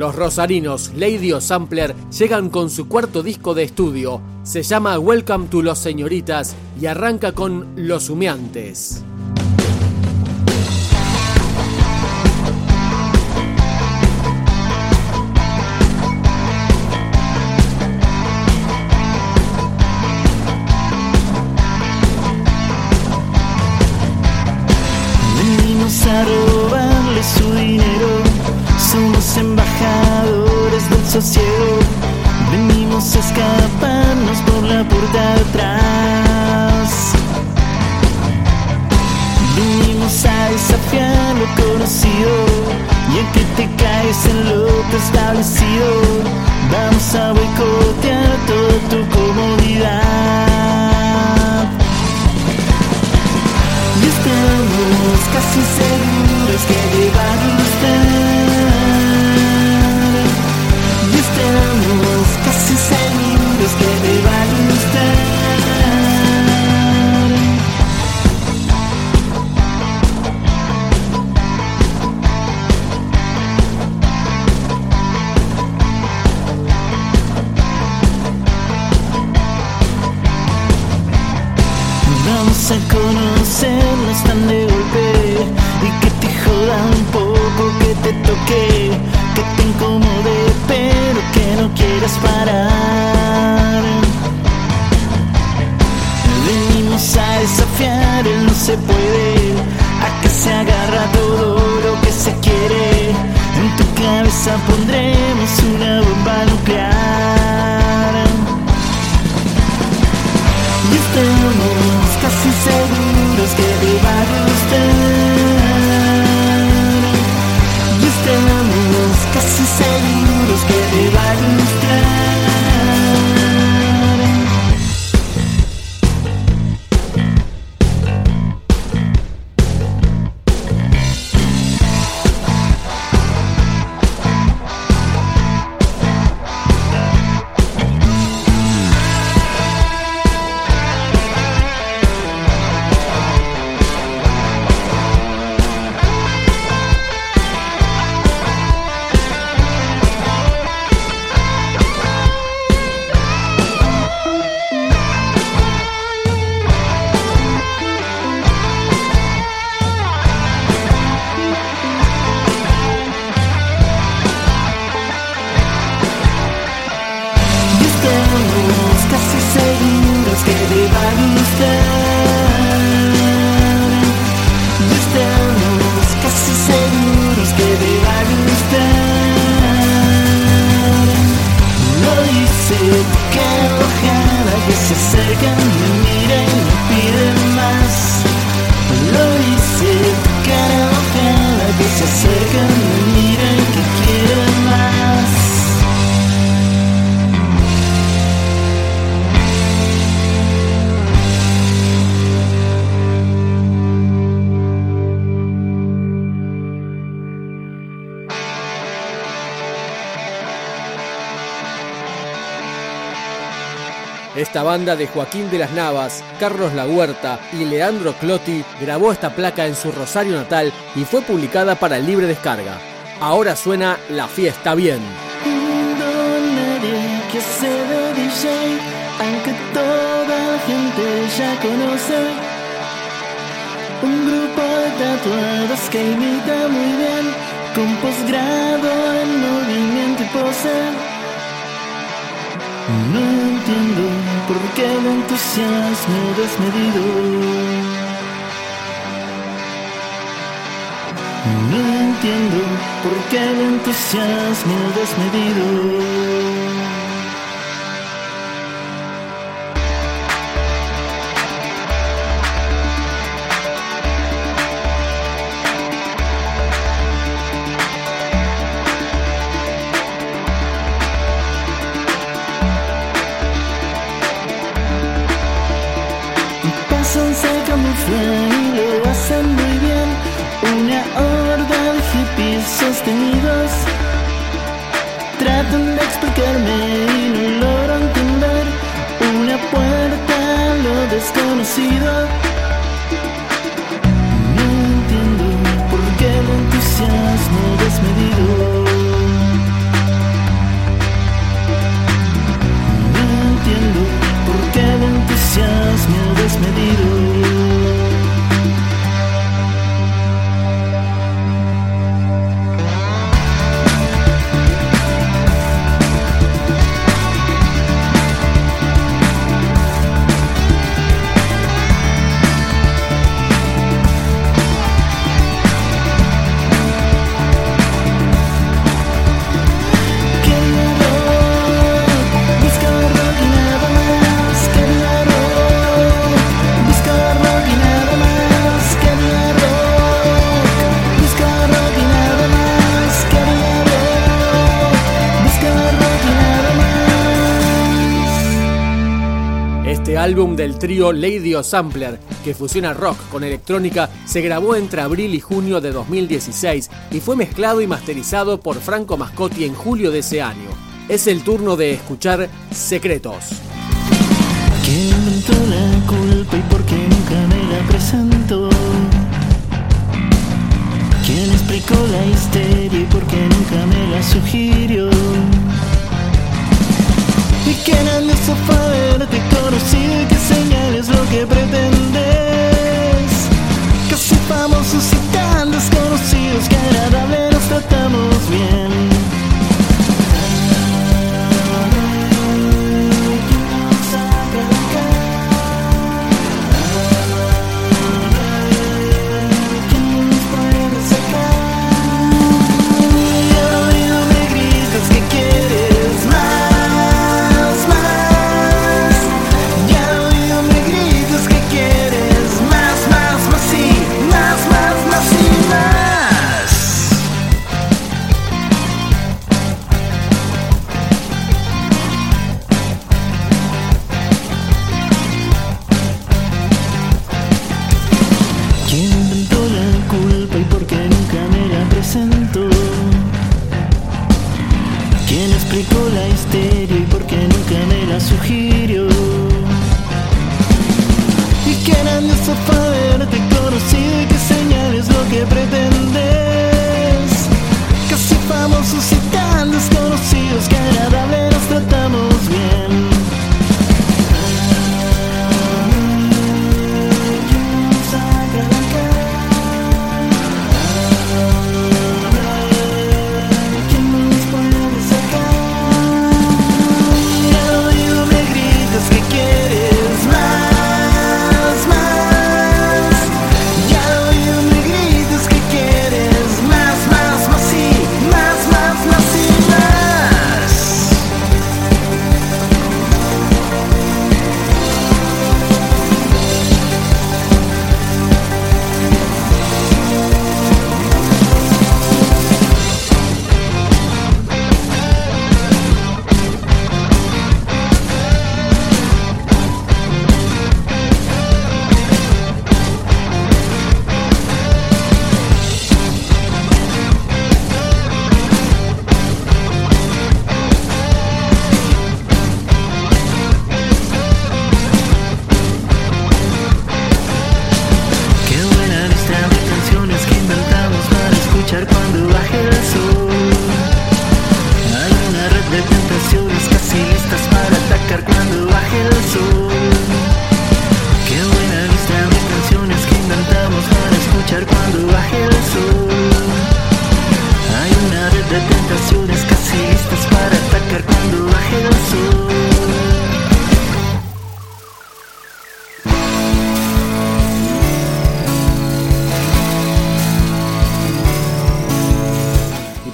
Los rosarinos Lady Sampler llegan con su cuarto disco de estudio. Se llama Welcome to Los Señoritas y arranca con Los Humeantes. Venimos a escaparnos por la puerta de atrás. Venimos a desafiar lo conocido y en que te caes en lo establecido. Vamos a boicotear toda tu comodidad. Y estamos casi seguros que te estamos que a gustar. Y estamos casi seguros que te va a gustar. Lo dice enojada que se acerca, Esta banda de Joaquín de las Navas, Carlos La Huerta y Leandro Clotti grabó esta placa en su Rosario natal y fue publicada para libre descarga. Ahora suena La Fiesta Bien. que DJ, aunque toda gente ya conoce. Un grupo de tatuados que imita muy bien, con posgrado en movimiento y pose. No entiendo por qué el entusiasmo desmedido. No entiendo por qué el entusiasmo desmedido. Tratan de explicarme y no logro entender una puerta a lo desconocido. No entiendo por qué el entusiasmo desmedido. No entiendo por qué el entusiasmo desmedido. Álbum del trío Lady O Sampler, que fusiona rock con electrónica, se grabó entre abril y junio de 2016 y fue mezclado y masterizado por Franco Mascotti en julio de ese año. Es el turno de escuchar Secretos. ¿Quién explicó la y por qué nunca me la sugirió? ¿Y quién al haberte conocido y qué señales lo que pretendes?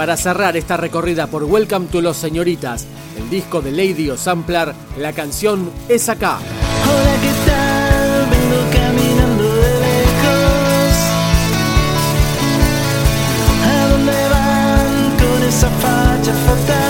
Para cerrar esta recorrida por Welcome to Los Señoritas, el disco de Lady O Sampler, la canción es acá. ¿A dónde van con esa facha?